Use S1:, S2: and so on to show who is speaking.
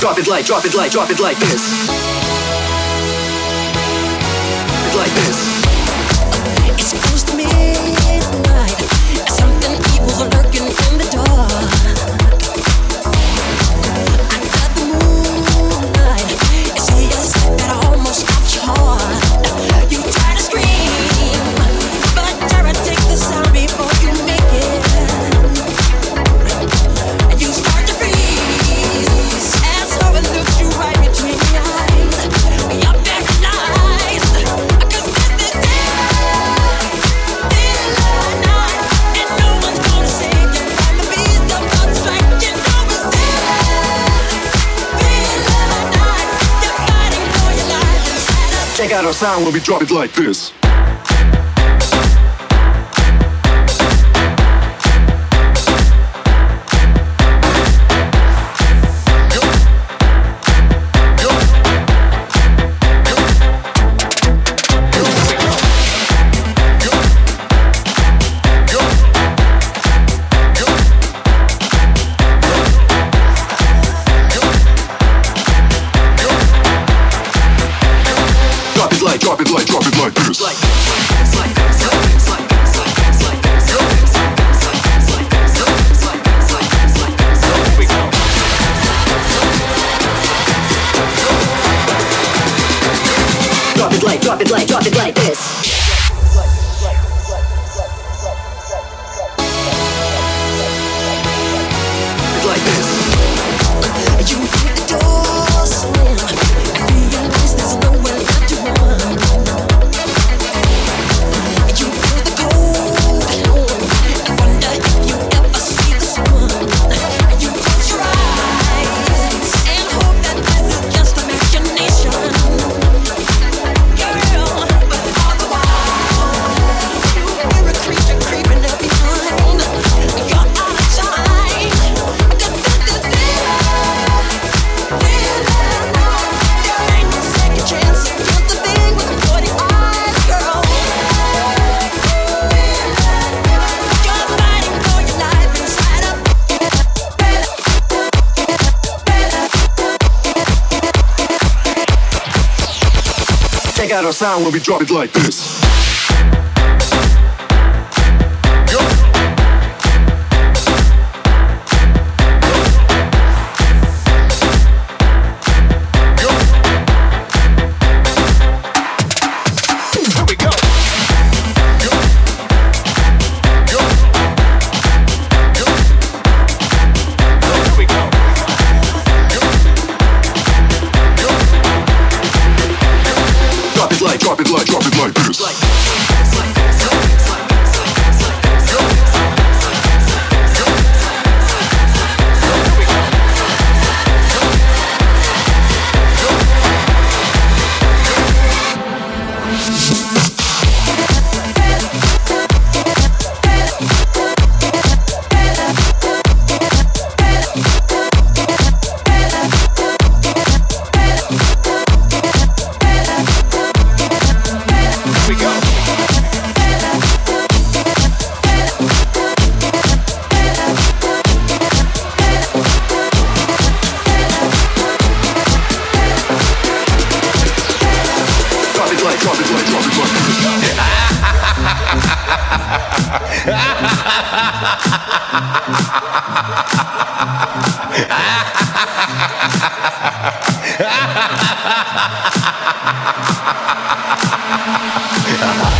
S1: Drop it like, drop it like, drop it like this. It's like this. Our sound when we drop it like this. It like, drop it like, drop it like this.
S2: Drop it like, drop it like, drop it like this.
S1: Our sound when we drop it like this. Drop it like, drop it like, this. like Ha